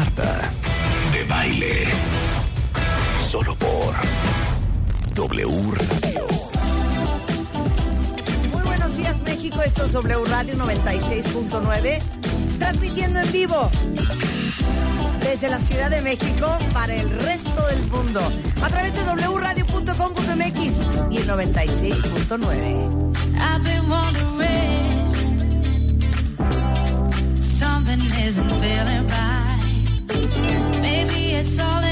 Marta de Baile. Solo por W Radio. Muy buenos días México, esto es W Radio 96.9, transmitiendo en vivo desde la Ciudad de México para el resto del mundo, a través de wradio.com.mx y el 96.9. it's all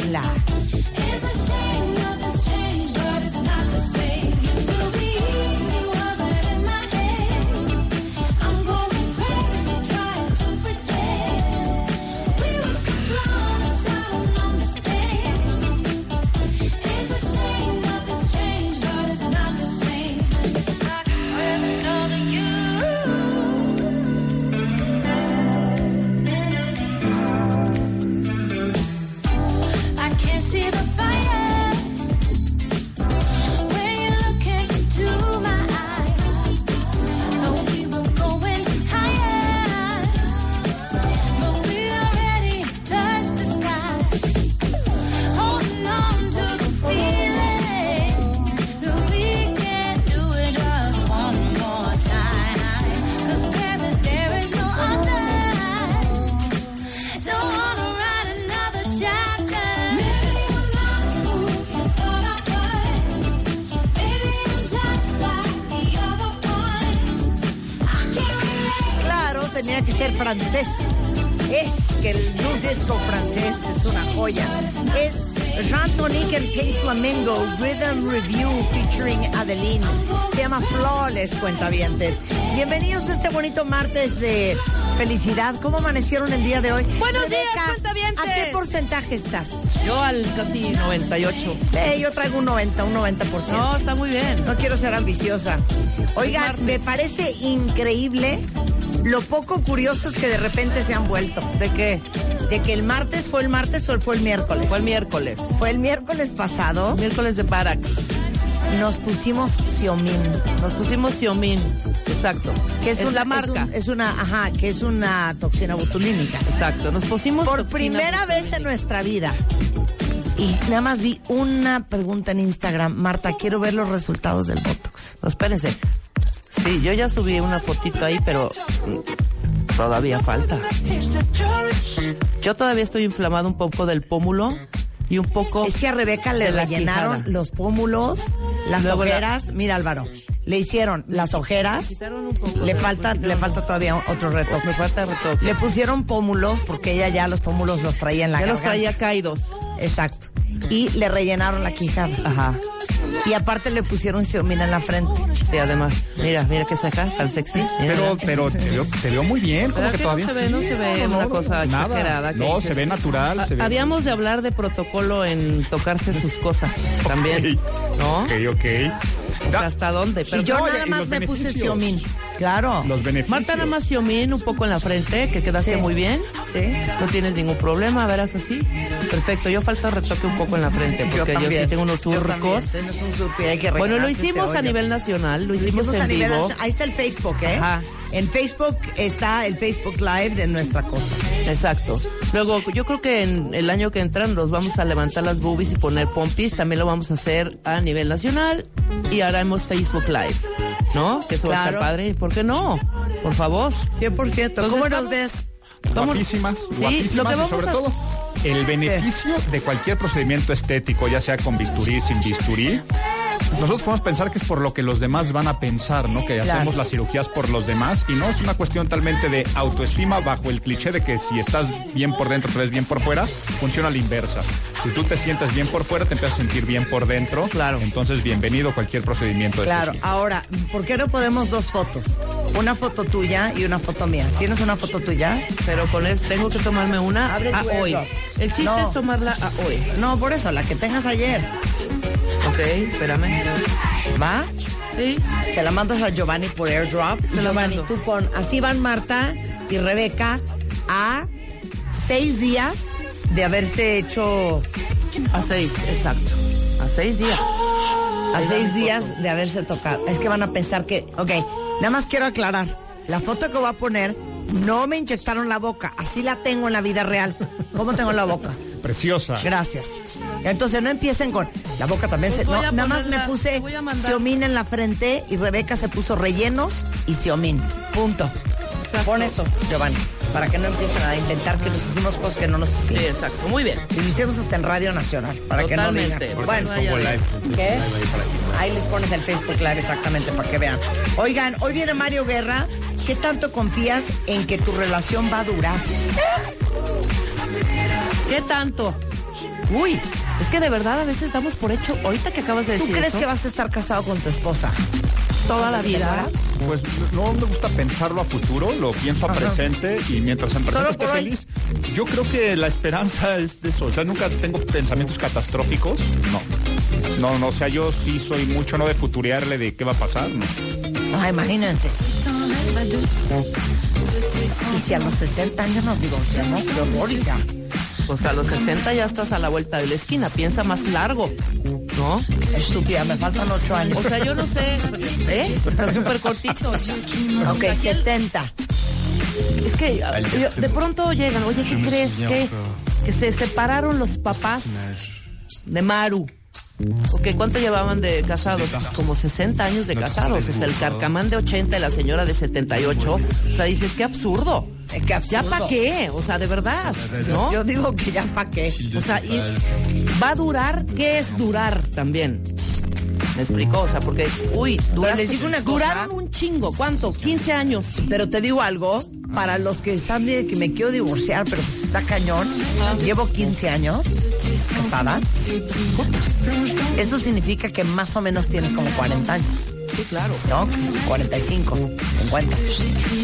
Disfrútenla. Tenía que ser francés. Es que el new disco francés es una joya. Es Jean Tonique and Pink Flamingo Rhythm Review featuring Adeline. Se llama Flawless Cuentavientes. Bienvenidos a este bonito martes de felicidad. ¿Cómo amanecieron el día de hoy? Buenos días, Rebeca, cuentavientes. ¿A qué porcentaje estás? Yo al casi 98. Eh, yo traigo un 90, un 90%. No, está muy bien. No quiero ser ambiciosa. Martes. me parece increíble lo poco curiosos que de repente se han vuelto. ¿De qué? De que el martes fue el martes o fue el miércoles. Fue el miércoles. Fue el miércoles pasado. Miércoles de Barax. Nos pusimos Xiaomin. Nos pusimos Xiaomin. Exacto. Que es, es una, la marca. Es, un- es una, ajá, que es una toxina botulínica. Exacto. Nos pusimos Por primera vez en nuestra vida. Y nada más vi una pregunta en Instagram. Marta, quiero ver los resultados del Botox. No, espérense. Sí, yo ya subí una fotito ahí, pero mm, todavía falta. Yo todavía estoy inflamado un poco del pómulo y un poco Es que a Rebeca le rellenaron los pómulos, las Luego la- ojeras. Mira, Álvaro, le hicieron las ojeras. Quitaron un poco. Le falta, le falta todavía otro retoque. Me falta retoque. Le pusieron pómulos porque ella ya los pómulos los traía en la Ya los traía caídos. Exacto. Y le rellenaron la quijada. Ajá. Y aparte le pusieron Xiomina en la frente. Sí, además. Mira, mira que saca, tan sexy. Mira, Pero, mira. pero te te veo muy bien, como ¿Verdad que que todavía no se ve, sí, no se ve no, una no, cosa nada. exagerada? que No, dices- se ve natural, se ve Habíamos de hablar de protocolo en tocarse sus cosas también, ¿no? Ok, ok. O sea, ¿hasta dónde? Y yo nada más me puse. Xiomín. Claro. Los beneficios. Marta nada más Xiomín, un poco en la frente, que quedaste Sí. muy bien. Sí. No tienes ningún problema, verás así. Perfecto, yo falta retoque un poco en la frente, porque yo, sí tengo unos Yo también, surcos. tienes un surco y hay que Bueno, lo hicimos a nivel nacional, lo Lo hicimos, hicimos a en nivel vivo. nacional. Ahí está el Facebook, ¿eh? Ajá. En Facebook está el Facebook Live de nuestra cosa. Exacto. Luego, yo creo que en el año que entra nos vamos a levantar las boobies y poner pompis. También lo vamos a hacer a nivel nacional y haremos Facebook Live. ¿No? Que eso va a estar Claro. padre. ¿Por qué no? Por favor. 100%. ¿Cómo nos ves? ¿Cómo? Guapísimas, Sí, guapísimas lo que y vamos sobre a- todo el beneficio de cualquier procedimiento estético, ya sea con bisturí, sin bisturí. Nosotros podemos pensar que es por lo que los demás van a pensar, ¿no? Que Claro. hacemos las cirugías por los demás y no es una cuestión talmente de autoestima bajo el cliché de que si estás bien por dentro, te ves bien por fuera, funciona a la inversa. Si tú te sientes bien por fuera, te empiezas a sentir bien por dentro. Claro. Entonces, bienvenido a cualquier procedimiento de Claro, ahora, ¿por qué no podemos dos fotos? Una foto tuya y una foto mía. ¿Tienes una foto tuya? Pero con eso tengo que tomarme una Abre a hoy. El chiste No. es tomarla a hoy. No, por eso, la que tengas ayer. Espérame. ¿Va? Sí. Se la mandas a Giovanni por airdrop. Se la Giovanni, mando. tú pon, así van Marta y Rebeca a seis días de haberse hecho, A seis, exacto. A seis días. a seis días de haberse tocado. Es que van a pensar que, ok, nada más quiero aclarar, la foto que voy a poner, no me inyectaron la boca, así la tengo en la vida real. ¿Cómo tengo la boca? Preciosa. Gracias. Entonces no empiecen con la boca también se. Pues No, nada más me puse Xiomín en la frente y Rebeca se puso rellenos y Xiomín. Punto. Pon eso, Giovanni, para que no empiecen a inventar que nos hicimos cosas que no nos Sí, hicimos. exacto. Muy bien. Y lo hicimos hasta en Radio Nacional, para que no Totalmente. digan. Bueno, vaya bien. ¿qué? Ahí les pones el Facebook Live exactamente para que vean. Oigan, hoy viene Mario Guerra. ¿Qué tanto confías en que tu relación va a durar? ¿Qué tanto? Uy, es que de verdad a veces damos por hecho, ahorita que acabas de ¿Tú decir crees eso, que vas a estar casado con tu esposa? toda la vida. Pues no me gusta pensarlo a futuro, lo pienso a presente y mientras en presente esté feliz, yo creo que la esperanza es de eso. O sea, nunca tengo pensamientos catastróficos. No. No, no, o sea, yo sí soy mucho no de futurearle de qué va a pasar, no. Ah, imagínense. Y si a los 60 años nos divorciamos, qué horror, hija. Pues a los 60 ya estás a la vuelta de la esquina, piensa más largo, ¿no? Estúpida, me faltan 8 años. O sea, yo no sé, ¿eh? Está súper cortito. Ok, 70. Es que yo- de pronto llegan, oye, ¿qué crees? que Que se separaron los papás de Maru. Ok, ¿cuánto llevaban de casados? Pues como 60 años de casados. O sea, el carcamán de 80 y la señora de 78. O sea, dices, qué absurdo. Absurdo. ¿Ya para qué? O sea, de verdad, ¿no? Yo digo que ya pa' qué. O sea, y va a durar, ¿qué es durar también? ¿Me explicó? O sea, porque, uy, duras- les digo una cosa. duraron un chingo. ¿Cuánto? 15 años. Pero te digo algo, para los que están de que me quiero divorciar, pero pues está cañón, llevo 15 años casada. Eso significa que más o menos tienes como 40 años, Sí, claro. ¿no? 45, 50.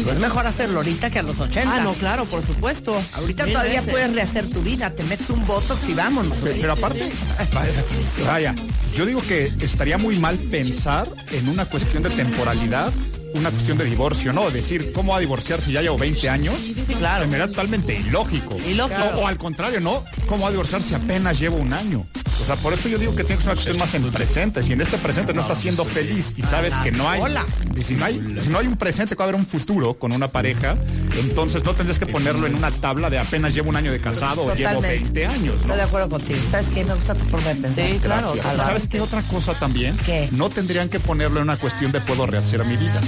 Pues mejor hacerlo ahorita que a los 80. Ah, no, claro, por supuesto. Ahorita Mil todavía veces. puedes rehacer tu vida, te metes un botox y vámonos. Pero, pero aparte, vaya, vaya, yo digo que estaría muy mal pensar en una cuestión de temporalidad, una cuestión de divorcio, ¿no? Decir, ¿cómo va a divorciar si ya llevo 20 años? Claro. Se me da totalmente ilógico. Ilógico. O, o al contrario, ¿no? ¿Cómo va a divorciar si apenas llevo un año? O sea, por eso yo digo que tiene que ser una cuestión más en presente. Si en este presente no estás siendo feliz y sabes que no hay... Si no hay, si no hay un presente, que va a haber un futuro con una pareja, entonces no tendrías que ponerlo en una tabla de apenas llevo un año de casado o llevo Totalmente. 20 años, ¿no? Estoy de acuerdo contigo. ¿Sabes qué? Me gusta tu forma de pensar. Sí, claro. Gracias. claro. ¿Sabes qué otra cosa también? ¿Qué? No tendrían que ponerlo en una cuestión de puedo rehacer mi vida.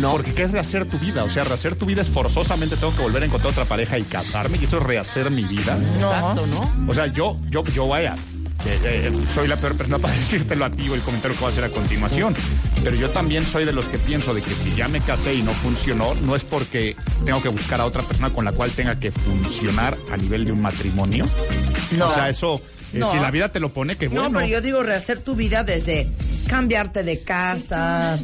No. Porque ¿qué es rehacer tu vida? O sea, rehacer tu vida es forzosamente tengo que volver a encontrar otra pareja y casarme y eso es rehacer mi vida. Exacto, ¿no? O sea, yo, yo, yo vaya. eh, eh, soy la peor persona para decírtelo a ti o el comentario que voy a hacer a continuación. Pero yo también soy de los que pienso de que si ya me casé y no funcionó, no es porque tengo que buscar a otra persona con la cual tenga que funcionar a nivel de un matrimonio. No. O sea, eso, No. Si la vida te lo pone, qué bueno. No, pero yo digo rehacer tu vida desde cambiarte de casa,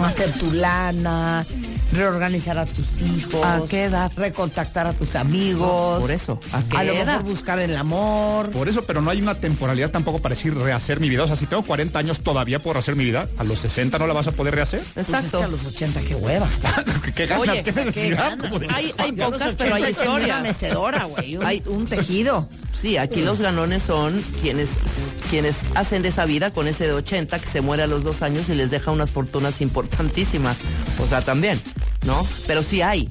hacer tu lana, reorganizar a tus hijos. ¿A qué edad? Recontactar a tus amigos. Por eso, ¿a qué A lo edad? mejor buscar el amor. Por eso, pero no hay una temporalidad tampoco para decir rehacer mi vida. O sea, si tengo 40 años, todavía puedo rehacer mi vida. A los 60 no la vas a poder rehacer. Pues es Exacto. que a los 80, qué hueva. ¿Qué ganas? Oye, ¿Qué qué necesidad? ganas. Hay, hay pocas, pero hay 80 tenía Una historias. mecedora, güey. Un, Hay- un tejido. Sí, aquí los ganones son quienes, quienes hacen de esa vida con ese de 80 que se muere a los dos años y les deja unas fortunas importantísimas. O sea, también, ¿no? Pero sí hay.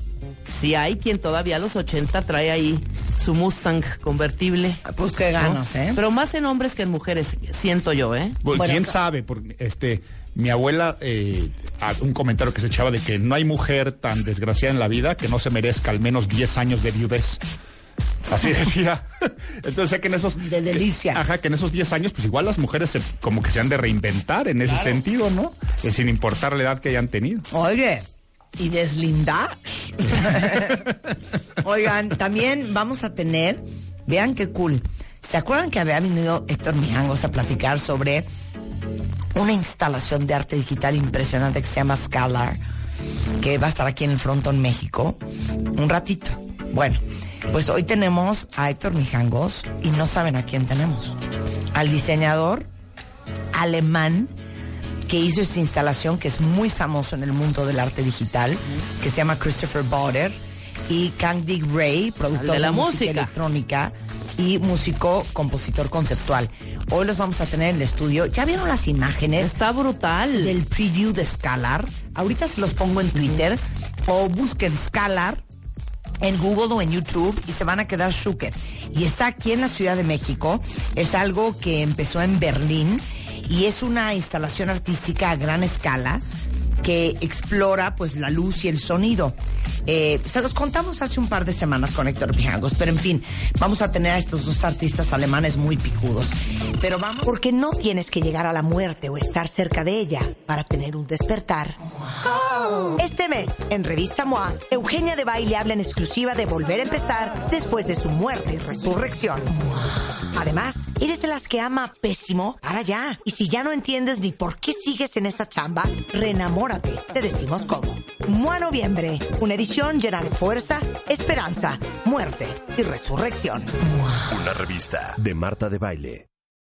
Sí hay quien todavía a los 80 trae ahí su Mustang convertible. Pues qué ¿no? ganas, ¿eh? Pero más en hombres que en mujeres, siento yo, ¿eh? Bueno, Bueno, ¿Quién sabe? Porque este, mi abuela, eh, un comentario que se echaba de que no hay mujer tan desgraciada en la vida que no se merezca al menos 10 años de viudez. Así decía. Entonces, sé que en esos. De delicia. Ajá, que en esos 10 años, pues igual las mujeres se- como que se han de reinventar en ese sentido, ¿no? Eh, sin importar la edad que hayan tenido. Oye, y deslindar. Oigan, también vamos a tener, vean qué cool. ¿Se acuerdan que había venido Héctor Mijangos a platicar sobre una instalación de arte digital impresionante que se llama Scalar, que va a estar aquí en el Frontón México un ratito? Bueno, pues hoy tenemos a Héctor Mijangos y no saben a quién tenemos. Al diseñador alemán que hizo esta instalación que es muy famoso en el mundo del arte digital, que se llama Christopher Boder, y Candy Ray, productor de la música música. electrónica y músico, compositor conceptual. Hoy los vamos a tener en el estudio. ¿Ya vieron las imágenes? Está brutal. del preview de Scalar. Ahorita se los pongo en Twitter o busquen Scalar en Google o en YouTube y se van a quedar shooked. Y está aquí en la Ciudad de México. Es algo que empezó en Berlín y es una instalación artística a gran escala que explora pues la luz y el sonido. Eh, se los contamos hace un par de semanas con Héctor Pijangos, pero en fin, vamos a tener a estos dos artistas alemanes muy picudos. Pero vamos... Porque no tienes que llegar a la muerte o estar cerca de ella para tener un despertar. Este mes, en Revista MOA, Eugenia de Baile habla en exclusiva de volver a empezar después de su muerte y resurrección. Además, eres de las que ama pésimo, para ya. Y si ya no entiendes ni por qué sigues en esa chamba, reenamórate. Te decimos cómo. MOA Noviembre, una edición llena de fuerza, esperanza, muerte y resurrección. Una revista de Marta de Baile.